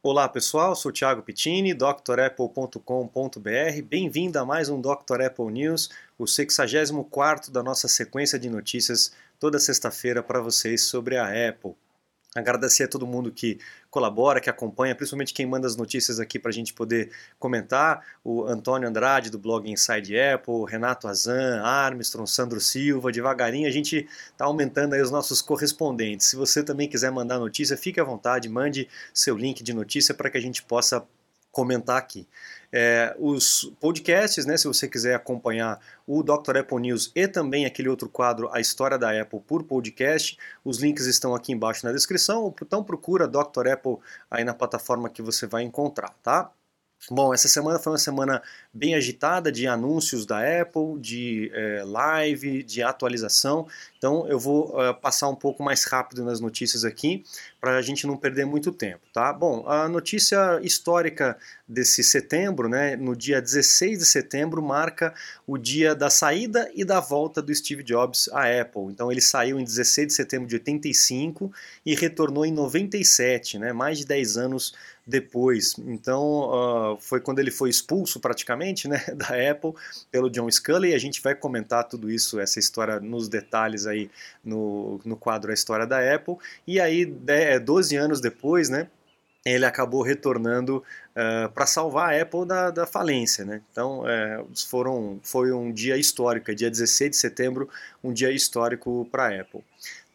Olá pessoal, sou Thiago Pittini, drapple.com.br. Bem-vindo a mais um Dr. Apple News, o 64 da nossa sequência de notícias toda sexta-feira para vocês sobre a Apple. Agradecer a todo mundo que colabora, que acompanha, principalmente quem manda as notícias aqui para a gente poder comentar. O Antônio Andrade, do blog Inside Apple, Renato Azan, Armstrong, Sandro Silva. Devagarinho a gente está aumentando aí os nossos correspondentes. Se você também quiser mandar notícia, fique à vontade, mande seu link de notícia para que a gente possa comentar aqui. É, os podcasts, né, se você quiser acompanhar o Dr. Apple News e também aquele outro quadro, A História da Apple por podcast, os links estão aqui embaixo na descrição, então procura Dr. Apple aí na plataforma que você vai encontrar, tá? Bom, essa semana foi uma semana bem agitada de anúncios da Apple, de é, live, de atualização. Então eu vou uh, passar um pouco mais rápido nas notícias aqui para a gente não perder muito tempo, tá? Bom, a notícia histórica desse setembro, né, no dia 16 de setembro, marca o dia da saída e da volta do Steve Jobs à Apple. Então ele saiu em 16 de setembro de 85 e retornou em 97, né, mais de 10 anos depois. Então uh, foi quando ele foi expulso praticamente né, da Apple pelo John Sculley. A gente vai comentar tudo isso, essa história nos detalhes aí no, no quadro A História da Apple. E aí, 12 anos depois, né, ele acabou retornando uh, para salvar a Apple da, da falência. Né? Então, uh, foram, foi um dia histórico, dia 16 de setembro, um dia histórico para a Apple.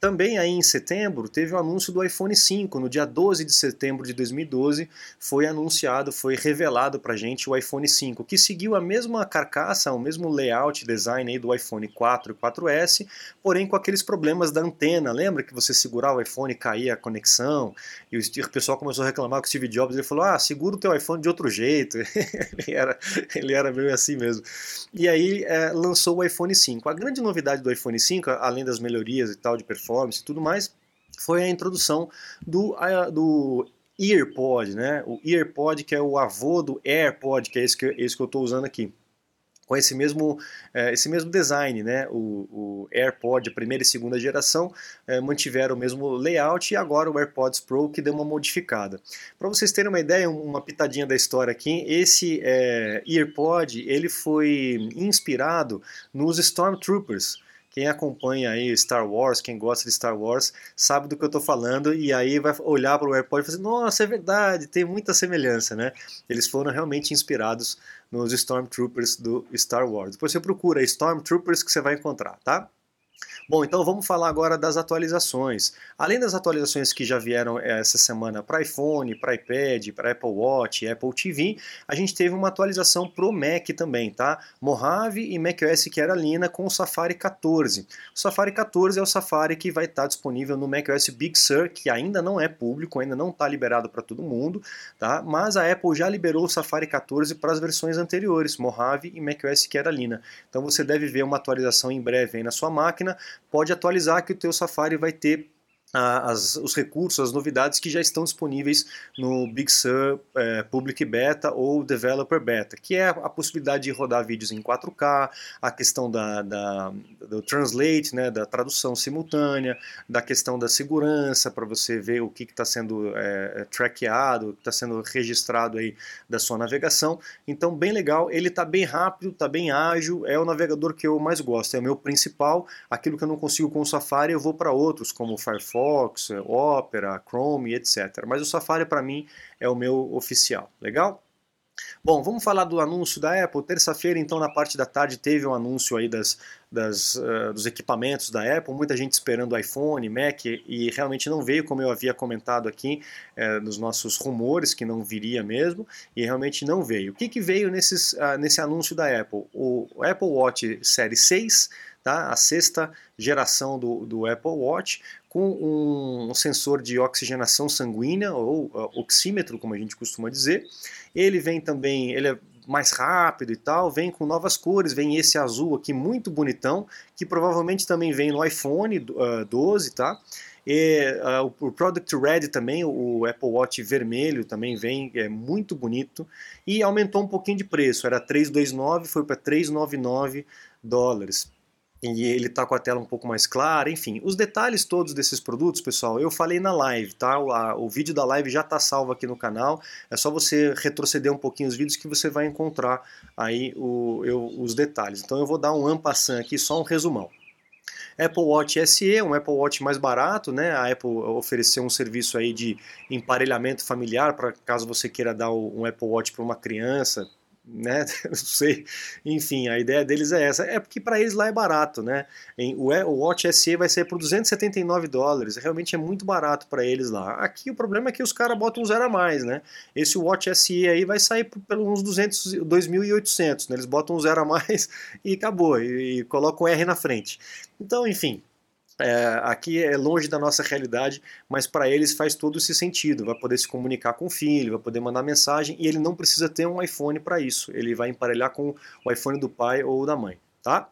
Também aí em setembro teve o anúncio do iPhone 5. No dia 12 de setembro de 2012 foi anunciado, foi revelado para gente o iPhone 5, que seguiu a mesma carcaça, o mesmo layout design aí do iPhone 4 e 4S, porém com aqueles problemas da antena. Lembra que você segurava o iPhone e caía a conexão? E o pessoal começou a reclamar com o Steve Jobs. Ele falou: Ah, segura o teu iPhone de outro jeito. ele, era, ele era meio assim mesmo. E aí é, lançou o iPhone 5. A grande novidade do iPhone 5, além das melhorias e tal de performance, performance e tudo mais, foi a introdução do, do EarPod, né? O EarPod que é o avô do AirPod, que é esse que, esse que eu estou usando aqui com esse mesmo, é, esse mesmo design, né? O, o AirPod, primeira e segunda geração, é, mantiveram o mesmo layout e agora o AirPods Pro que deu uma modificada. Para vocês terem uma ideia, uma pitadinha da história aqui, esse é, EarPod ele foi inspirado nos Stormtroopers. Quem acompanha aí Star Wars, quem gosta de Star Wars, sabe do que eu estou falando e aí vai olhar para o AirPod e falar assim, nossa, é verdade, tem muita semelhança, né? Eles foram realmente inspirados nos Stormtroopers do Star Wars. Depois você procura Stormtroopers que você vai encontrar, tá? Bom, então vamos falar agora das atualizações. Além das atualizações que já vieram eh, essa semana para iPhone, para iPad, para Apple Watch, Apple TV, a gente teve uma atualização para o Mac também, tá? Mojave e macOS Carolina com o Safari 14. O Safari 14 é o Safari que vai estar disponível no macOS Big Sur, que ainda não é público, ainda não está liberado para todo mundo, tá? Mas a Apple já liberou o Safari 14 para as versões anteriores, Mojave e macOS Carolina. Então você deve ver uma atualização em breve aí na sua máquina pode atualizar que o teu Safari vai ter as, os recursos, as novidades que já estão disponíveis no Big Sur é, Public Beta ou Developer Beta, que é a possibilidade de rodar vídeos em 4K, a questão da, da do Translate, né, da tradução simultânea, da questão da segurança, para você ver o que está sendo é, é, trackeado, o que está sendo registrado aí da sua navegação. Então, bem legal, ele está bem rápido, está bem ágil, é o navegador que eu mais gosto, é o meu principal, aquilo que eu não consigo com o Safari eu vou para outros, como o Firefox, Firefox, Opera, Chrome, etc. Mas o Safari para mim é o meu oficial. Legal? Bom, vamos falar do anúncio da Apple. Terça-feira, então, na parte da tarde, teve um anúncio aí das, das, uh, dos equipamentos da Apple. Muita gente esperando iPhone, Mac, e realmente não veio, como eu havia comentado aqui uh, nos nossos rumores, que não viria mesmo, e realmente não veio. O que, que veio nesses, uh, nesse anúncio da Apple? O Apple Watch Série 6, tá? a sexta geração do, do Apple Watch, com um sensor de oxigenação sanguínea, ou uh, oxímetro, como a gente costuma dizer. Ele vem também, ele é mais rápido e tal, vem com novas cores, vem esse azul aqui muito bonitão, que provavelmente também vem no iPhone uh, 12, tá? E, uh, o Product Red também, o Apple Watch vermelho também vem, é muito bonito. E aumentou um pouquinho de preço, era 329, foi para 399 dólares. E ele está com a tela um pouco mais clara, enfim. Os detalhes todos desses produtos, pessoal, eu falei na live, tá? O, a, o vídeo da live já está salvo aqui no canal, é só você retroceder um pouquinho os vídeos que você vai encontrar aí o, eu, os detalhes. Então eu vou dar um ampassant aqui, só um resumão. Apple Watch SE, um Apple Watch mais barato, né? A Apple ofereceu um serviço aí de emparelhamento familiar para caso você queira dar um Apple Watch para uma criança, né? Não sei. Enfim, a ideia deles é essa. É porque para eles lá é barato, né? O Watch SE vai ser por 279 dólares. Realmente é muito barato para eles lá. Aqui o problema é que os caras botam um zero a mais, né? Esse Watch SE aí vai sair por, uns 200, 2.800, né? Eles botam um zero a mais e acabou. E, e colocam R na frente. Então, enfim, é, aqui é longe da nossa realidade, mas para eles faz todo esse sentido. Vai poder se comunicar com o filho, vai poder mandar mensagem e ele não precisa ter um iPhone para isso. Ele vai emparelhar com o iPhone do pai ou da mãe, tá?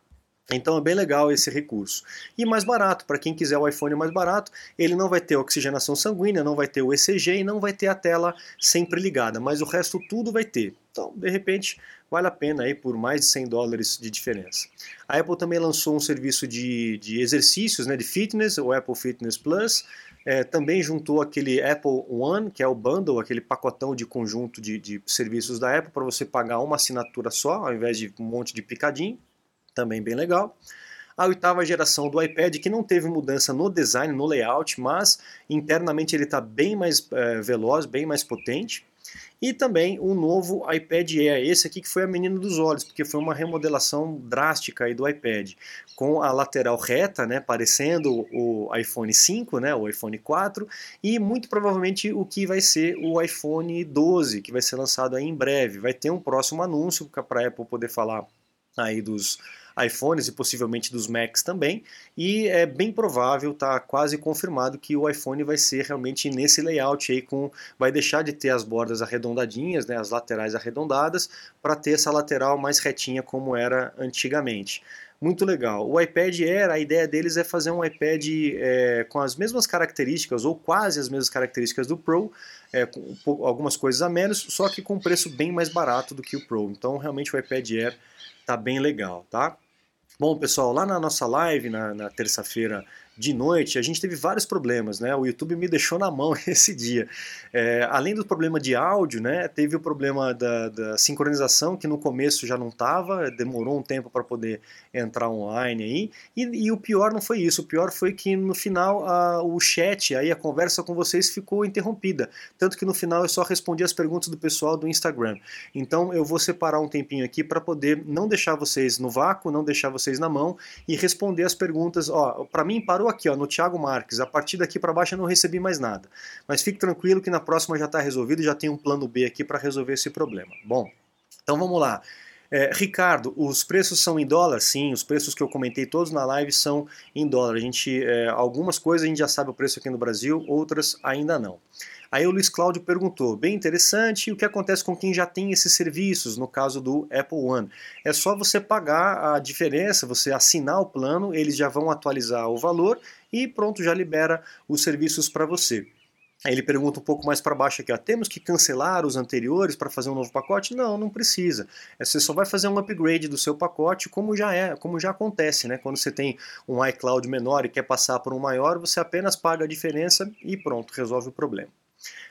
Então é bem legal esse recurso. E mais barato, para quem quiser o iPhone mais barato, ele não vai ter oxigenação sanguínea, não vai ter o ECG e não vai ter a tela sempre ligada, mas o resto tudo vai ter. Então, de repente, vale a pena aí por mais de 100 dólares de diferença. A Apple também lançou um serviço de, de exercícios, né, de fitness, o Apple Fitness Plus. É, também juntou aquele Apple One, que é o bundle, aquele pacotão de conjunto de, de serviços da Apple para você pagar uma assinatura só, ao invés de um monte de picadinho. Também bem legal a oitava geração do iPad, que não teve mudança no design, no layout, mas internamente ele está bem mais é, veloz, bem mais potente. E também o novo iPad Air, esse aqui que foi a menina dos olhos, porque foi uma remodelação drástica aí do iPad, com a lateral reta, né, parecendo o iPhone 5, né, o iPhone 4, e muito provavelmente o que vai ser o iPhone 12, que vai ser lançado aí em breve. Vai ter um próximo anúncio para a Apple poder falar aí dos iPhones e possivelmente dos Macs também, e é bem provável, tá quase confirmado que o iPhone vai ser realmente nesse layout aí com vai deixar de ter as bordas arredondadinhas, né, as laterais arredondadas, para ter essa lateral mais retinha como era antigamente muito legal. O iPad Air, a ideia deles é fazer um iPad é, com as mesmas características, ou quase as mesmas características do Pro, é, com algumas coisas a menos, só que com preço bem mais barato do que o Pro. Então, realmente, o iPad Air tá bem legal, tá? Bom, pessoal, lá na nossa live, na, na terça-feira de noite, a gente teve vários problemas, né? O YouTube me deixou na mão esse dia. É, além do problema de áudio, né? Teve o problema da, da sincronização, que no começo já não estava, demorou um tempo para poder entrar online aí. E, e, o pior não foi isso, o pior foi que no final a, o chat, aí a conversa com vocês ficou interrompida. Tanto que no final eu só respondi as perguntas do pessoal do Instagram. Então eu vou separar um tempinho aqui para poder não deixar vocês no vácuo, não deixar vocês na mão e responder as perguntas. Ó, para mim parou aqui, ó, no Thiago Marques. A partir daqui para baixo eu não recebi mais nada. Mas fique tranquilo que na próxima já está resolvido, já tem um plano B aqui para resolver esse problema. Bom, então vamos lá. É, Ricardo, os preços são em dólar? Sim, os preços que eu comentei todos na live são em dólar. A gente, é, algumas coisas a gente já sabe o preço aqui no Brasil, outras ainda não. Aí o Luiz Cláudio perguntou, bem interessante, o que acontece com quem já tem esses serviços, no caso do Apple One? É só você pagar a diferença, você assinar o plano, eles já vão atualizar o valor e pronto, já libera os serviços para você. Ele pergunta um pouco mais para baixo aqui, ó, temos que cancelar os anteriores para fazer um novo pacote? Não, não precisa. É, você só vai fazer um upgrade do seu pacote, como já é, como já acontece, né? Quando você tem um iCloud menor e quer passar por um maior, você apenas paga a diferença e pronto, resolve o problema.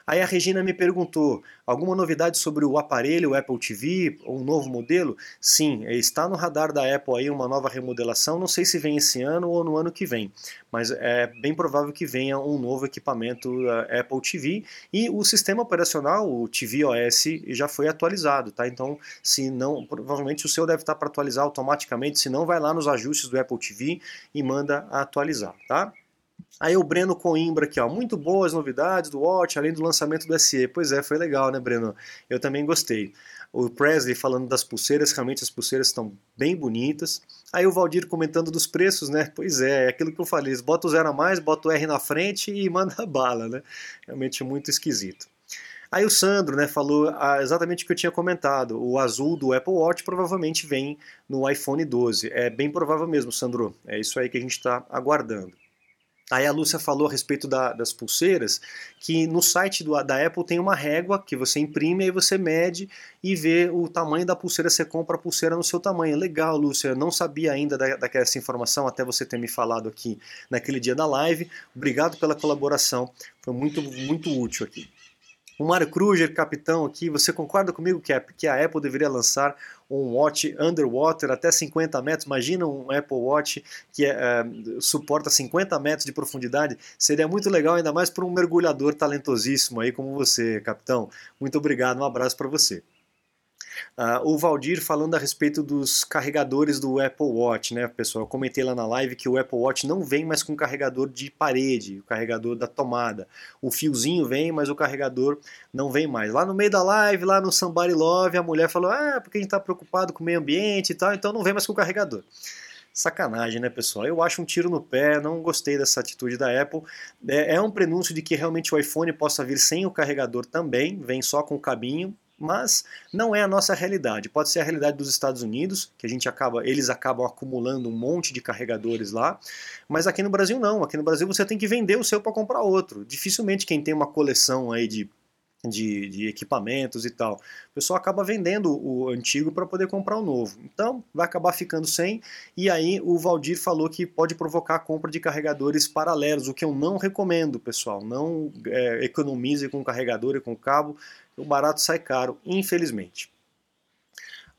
Aí a Regina me perguntou: alguma novidade sobre o aparelho o Apple TV, um novo modelo? Sim, está no radar da Apple aí uma nova remodelação. Não sei se vem esse ano ou no ano que vem, mas é bem provável que venha um novo equipamento uh, Apple TV e o sistema operacional, o TV OS, já foi atualizado, tá? Então, se não, provavelmente o seu deve estar para atualizar automaticamente. Se não, vai lá nos ajustes do Apple TV e manda atualizar, tá? Aí o Breno Coimbra aqui, ó, muito boas novidades do Watch, além do lançamento do SE. Pois é, foi legal, né, Breno? Eu também gostei. O Presley falando das pulseiras, realmente as pulseiras estão bem bonitas. Aí o Valdir comentando dos preços, né? Pois é, é aquilo que eu falei, bota o zero a mais, bota o R na frente e manda bala, né? Realmente muito esquisito. Aí o Sandro né, falou ah, exatamente o que eu tinha comentado. O azul do Apple Watch provavelmente vem no iPhone 12. É bem provável mesmo, Sandro. É isso aí que a gente está aguardando. Aí a Lúcia falou a respeito da, das pulseiras, que no site do, da Apple tem uma régua que você imprime, aí você mede e vê o tamanho da pulseira, você compra a pulseira no seu tamanho. Legal, Lúcia, não sabia ainda da, daquela informação, até você ter me falado aqui naquele dia da live. Obrigado pela colaboração, foi muito, muito útil aqui. O Mário Kruger, capitão aqui, você concorda comigo que a, que a Apple deveria lançar um watch underwater até 50 metros? Imagina um Apple Watch que é, suporta 50 metros de profundidade. Seria muito legal, ainda mais para um mergulhador talentosíssimo aí como você, capitão. Muito obrigado, um abraço para você. Uh, o Valdir falando a respeito dos carregadores do Apple Watch, né, pessoal? Eu comentei lá na live que o Apple Watch não vem mais com carregador de parede, o carregador da tomada. O fiozinho vem, mas o carregador não vem mais. Lá no meio da live, lá no Somebody Love, a mulher falou: ah, porque a gente está preocupado com o meio ambiente e tal, então não vem mais com o carregador. Sacanagem, né, pessoal? Eu acho um tiro no pé, não gostei dessa atitude da Apple. É, é um prenúncio de que realmente o iPhone possa vir sem o carregador também, vem só com o cabinho, mas não é a nossa realidade. Pode ser a realidade dos Estados Unidos, que a gente acaba, eles acabam acumulando um monte de carregadores lá, mas aqui no Brasil não. Aqui no Brasil você tem que vender o seu para comprar outro. Dificilmente quem tem uma coleção aí de de, de, equipamentos e tal. O pessoal acaba vendendo o antigo para poder comprar o novo. Então, vai acabar ficando sem. E aí, o Valdir falou que pode provocar a compra de carregadores paralelos, o que eu não recomendo, pessoal. Não é, economize com carregador e com cabo o barato sai caro, infelizmente.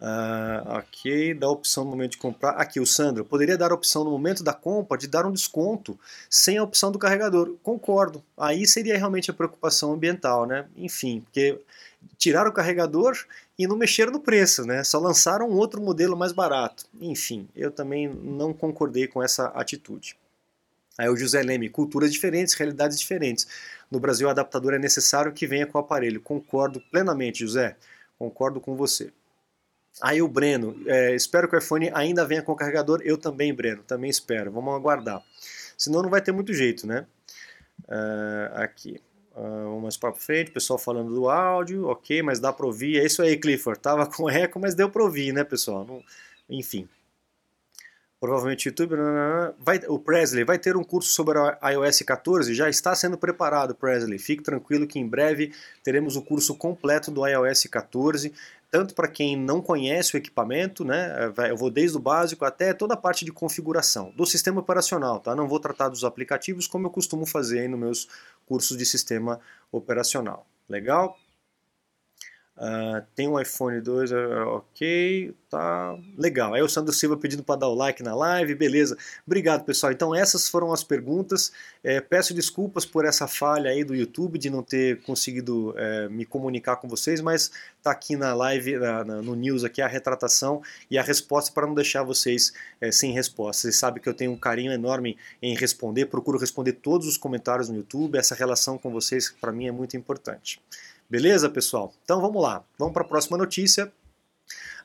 Uh, ok, dá a opção no momento de comprar. Aqui, o Sandro, poderia dar a opção no momento da compra de dar um desconto sem a opção do carregador. Concordo. Aí seria realmente a preocupação ambiental, né? Enfim, porque tiraram o carregador e não mexeram no preço, né? Só lançaram um outro modelo mais barato. Enfim, eu também não concordei com essa atitude. Aí o José Leme, culturas diferentes, realidades diferentes. No Brasil, o adaptador é necessário que venha com o aparelho. Concordo plenamente, José. Concordo com você. Aí o Breno, é, espero que o iPhone ainda venha com o carregador. Eu também, Breno, também espero. Vamos aguardar. Senão não vai ter muito jeito, né? Uh, aqui. Uh, vamos mais para frente, pessoal falando do áudio, ok, mas dá para ouvir. É isso aí, Clifford. Tava com eco, mas deu para ouvir, né, pessoal? Não, enfim provavelmente YouTube, vai, o Presley vai ter um curso sobre a iOS 14, já está sendo preparado, Presley. Fique tranquilo que em breve teremos o curso completo do iOS 14, tanto para quem não conhece o equipamento, né? Eu vou desde o básico até toda a parte de configuração do sistema operacional, tá? Não vou tratar dos aplicativos como eu costumo fazer nos meus cursos de sistema operacional. Legal? Uh, tem um iPhone 2, uh, ok, tá legal. Aí o Sandro Silva pedindo para dar o like na live, beleza. Obrigado, pessoal. Então essas foram as perguntas. É, peço desculpas por essa falha aí do YouTube de não ter conseguido é, me comunicar com vocês, mas tá aqui na live, na, na, no news aqui a retratação e a resposta para não deixar vocês é, sem resposta. Vocês sabem que eu tenho um carinho enorme em responder, procuro responder todos os comentários no YouTube. Essa relação com vocês para mim é muito importante. Beleza, pessoal? Então vamos lá. Vamos para a próxima notícia.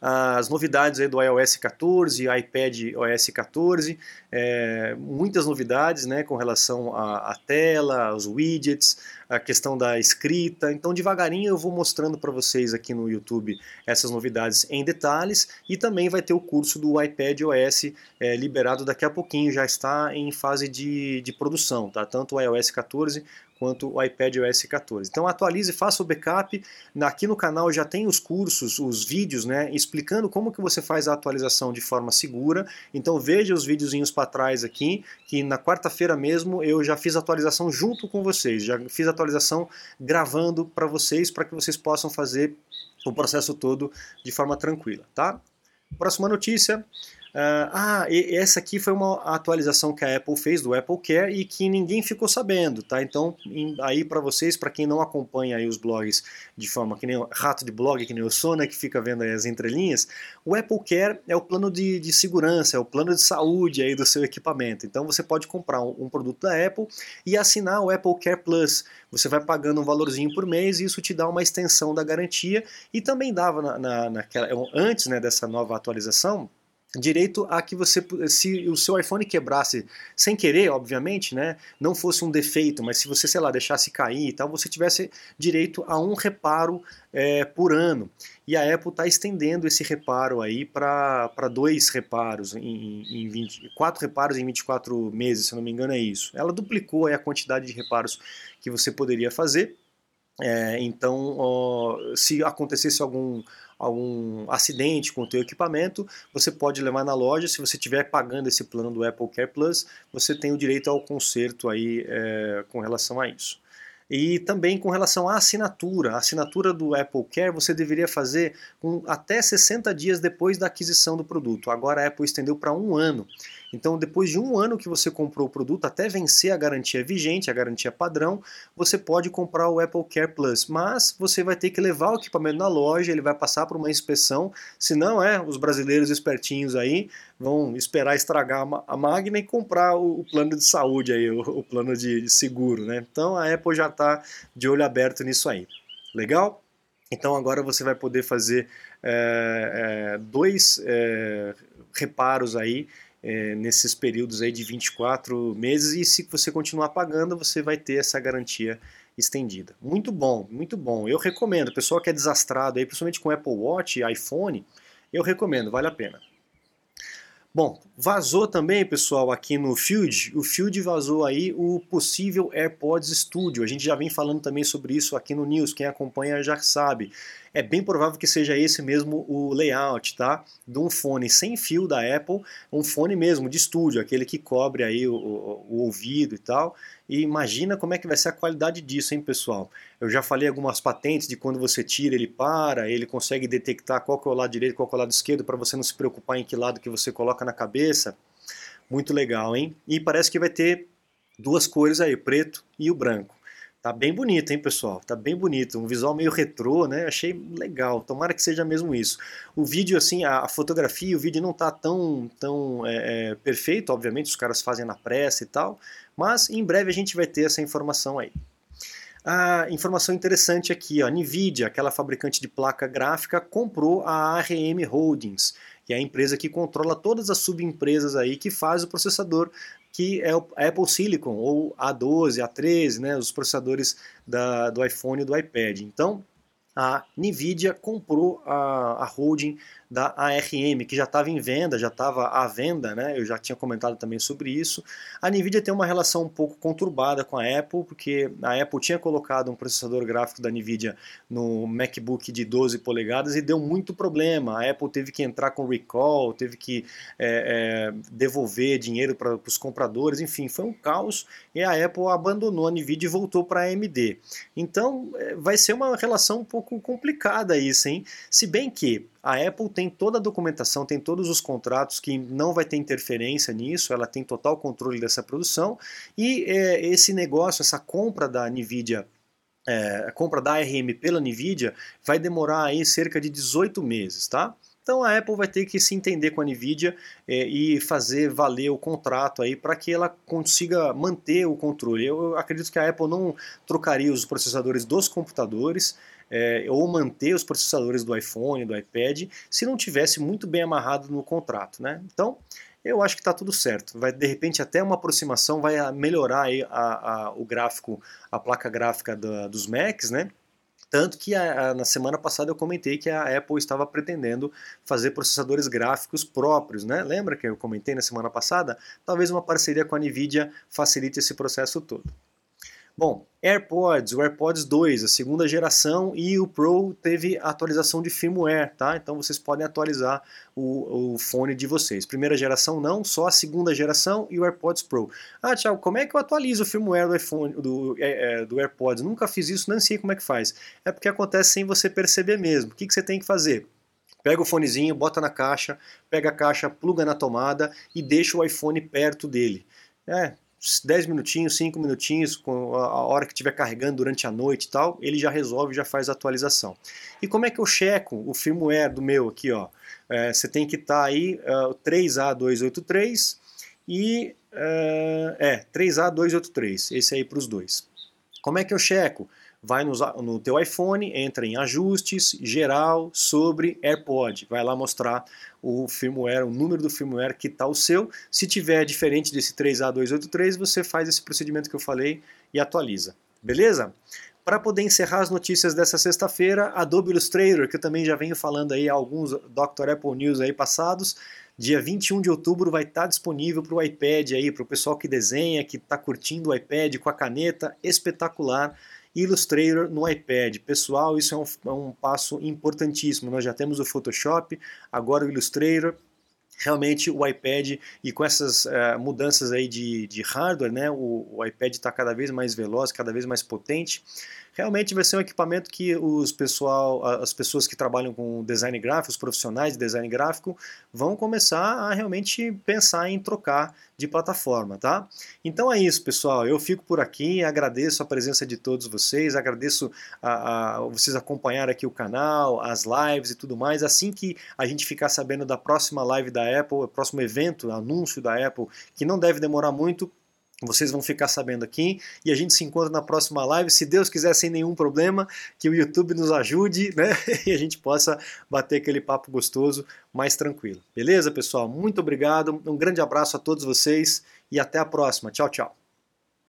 As novidades do iOS 14, iPad OS 14, é, muitas novidades né, com relação à, à tela, aos widgets, a questão da escrita. Então, devagarinho eu vou mostrando para vocês aqui no YouTube essas novidades em detalhes e também vai ter o curso do iPad OS é, liberado daqui a pouquinho, já está em fase de, de produção, tá? Tanto o iOS 14 quanto o iPad OS 14. Então atualize, faça o backup. Aqui no canal já tem os cursos, os vídeos, né, explicando como que você faz a atualização de forma segura. Então veja os videozinhos para trás aqui, que na quarta-feira mesmo eu já fiz atualização junto com vocês, já fiz atualização gravando para vocês, para que vocês possam fazer o processo todo de forma tranquila, tá? Próxima notícia. Ah, e essa aqui foi uma atualização que a Apple fez do Apple Care e que ninguém ficou sabendo, tá? Então, aí para vocês, para quem não acompanha aí os blogs de forma que nem o rato de blog, que nem eu sou, né, que fica vendo aí as entrelinhas, o Apple Care é o plano de, de segurança, é o plano de saúde aí do seu equipamento. Então, você pode comprar um, um produto da Apple e assinar o Apple Care Plus. Você vai pagando um valorzinho por mês e isso te dá uma extensão da garantia e também dava na, na, naquela, antes né, dessa nova atualização direito a que você, se o seu iPhone quebrasse sem querer, obviamente, né, não fosse um defeito, mas se você, sei lá, deixasse cair e tal, você tivesse direito a um reparo é, por ano. E a Apple está estendendo esse reparo aí para dois reparos em, em 20, quatro reparos em 24 meses, se não me engano é isso. Ela duplicou a quantidade de reparos que você poderia fazer. É, então, ó, se acontecesse algum algum acidente com o teu equipamento, você pode levar na loja, se você estiver pagando esse plano do Apple Care Plus, você tem o direito ao conserto aí é, com relação a isso. E também com relação à assinatura, a assinatura do Apple Care você deveria fazer com até 60 dias depois da aquisição do produto. Agora a Apple estendeu para um ano. Então, depois de um ano que você comprou o produto, até vencer a garantia vigente, a garantia padrão, você pode comprar o Apple Care Plus. Mas você vai ter que levar o equipamento na loja, ele vai passar por uma inspeção. Se não, é, os brasileiros espertinhos aí vão esperar estragar a máquina e comprar o, plano de saúde aí, o, o plano de seguro, né? Então a Apple já está de olho aberto nisso aí. Legal? Então agora você vai poder fazer é, é, dois é, reparos aí é, nesses períodos aí de 24 meses e se você continuar pagando, você vai ter essa garantia estendida. Muito bom, muito bom. Eu recomendo, pessoal que é desastrado aí, principalmente com Apple Watch e iPhone, eu recomendo, vale a pena. Bom, vazou também, pessoal, aqui no Field, o Field vazou aí o possível AirPods Studio. A gente já vem falando também sobre isso aqui no News, quem acompanha já sabe. É bem provável que seja esse mesmo o layout, tá? De um fone sem fio da Apple, um fone mesmo de estúdio, aquele que cobre aí o, o, o ouvido e tal. E imagina como é que vai ser a qualidade disso, hein, pessoal? Eu já falei algumas patentes de quando você tira, ele para, ele consegue detectar qual que é o lado direito, qual que é o lado esquerdo, para você não se preocupar em que lado que você coloca na cabeça. Muito legal, hein? E parece que vai ter duas cores aí, preto e o branco. Tá bem bonito, hein, pessoal? Tá bem bonito. Um visual meio retrô, né? Achei legal. Tomara que seja mesmo isso. O vídeo, assim, a, fotografia, o vídeo não tá tão, tão é, é, perfeito, obviamente, os caras fazem na pressa e tal, mas em breve a gente vai ter essa informação aí. A informação interessante aqui, ó, a NVIDIA, aquela fabricante de placa gráfica, comprou a ARM Holdings, que é a empresa que controla todas as subempresas aí que faz o processador que é o Apple Silicon, ou A12, A13, né, os processadores da, do iPhone e do iPad. Então, a NVIDIA comprou a, a holding da ARM, que já estava em venda, já estava à venda, né? Eu já tinha comentado também sobre isso. A Nvidia tem uma relação um pouco conturbada com a Apple, porque a Apple tinha colocado um processador gráfico da Nvidia no MacBook de 12 polegadas e deu muito problema. A Apple teve que entrar com recall, teve que é, é, devolver dinheiro para os compradores, enfim, foi um caos e a Apple abandonou a Nvidia e voltou para a AMD. Então é, vai ser uma relação um pouco complicada isso, hein? Se bem que a Apple tem toda a documentação, tem todos os contratos que não vai ter interferência nisso, ela tem total controle dessa produção e é, esse negócio, essa compra da Nvidia é, a compra da ARM pela Nvidia vai demorar aí cerca de 18 meses, tá? Então a Apple vai ter que se entender com a Nvidia é, e fazer valer o contrato aí para que ela consiga manter o controle. Eu acredito que a Apple não trocaria os processadores dos computadores, é, ou manter os processadores do iPhone, do iPad, se não tivesse muito bem amarrado no contrato. Né? Então, eu acho que está tudo certo. Vai de repente até uma aproximação vai melhorar a, a, o gráfico, a placa gráfica da, dos Macs, né? Tanto que a, a, na semana passada eu comentei que a Apple estava pretendendo fazer processadores gráficos próprios, né? Lembra que eu comentei na semana passada? Talvez uma parceria com a Nvidia facilite esse processo todo. Bom, AirPods, o AirPods 2, a segunda geração, e o Pro teve atualização de firmware, tá? Então vocês podem atualizar o, o fone de vocês. Primeira geração não, só a segunda geração e o AirPods Pro. Ah, Thiago, como é que eu atualizo o firmware do iPhone, do, é, é, do AirPods? Nunca fiz isso, não sei como é que faz. É porque acontece sem você perceber mesmo. O que, que você tem que fazer? Pega o fonezinho, bota na caixa, pega a caixa, pluga na tomada e deixa o iPhone perto dele. É, 10 minutinhos, 5 minutinhos, com a hora que estiver carregando durante a noite e tal, ele já resolve, já faz a atualização. E como é que eu checo o firmware do meu aqui, ó? É, você tem que estar tá aí uh, 3A283 e uh, é 3A283, esse aí para os dois. Como é que eu checo? Vai no, no teu iPhone, entra em ajustes, geral, sobre AirPod, vai lá mostrar o firmware, o número do firmware que está o seu. Se tiver diferente desse 3A283, você faz esse procedimento que eu falei e atualiza. Beleza? Para poder encerrar as notícias dessa sexta-feira, Adobe Illustrator, que eu também já venho falando aí alguns Dr. Apple News aí passados, dia 21 de outubro vai estar tá disponível para o iPad aí, para o pessoal que desenha, que está curtindo o iPad com a caneta, espetacular. Illustrator no iPad. Pessoal, isso é um, é um passo importantíssimo. Nós já temos o Photoshop, agora o Illustrator realmente o iPad e com essas uh, mudanças aí de, de hardware, né, o, o iPad está cada vez mais veloz, cada vez mais potente realmente vai ser um equipamento que os pessoal, as pessoas que trabalham com design gráfico, os profissionais de design gráfico, vão começar a realmente pensar em trocar de plataforma, tá? Então é isso, pessoal. Eu fico por aqui, agradeço a presença de todos vocês, agradeço a, a vocês acompanhar aqui o canal, as lives e tudo mais. Assim que a gente ficar sabendo da próxima live da Apple, próximo evento, anúncio da Apple, que não deve demorar muito, vocês vão ficar sabendo aqui e a gente se encontra na próxima live, se Deus quiser, sem nenhum problema, que o YouTube nos ajude, né? E a gente possa bater aquele papo gostoso mais tranquilo. Beleza, pessoal? Muito obrigado, um grande abraço a todos vocês e até a próxima. Tchau, tchau.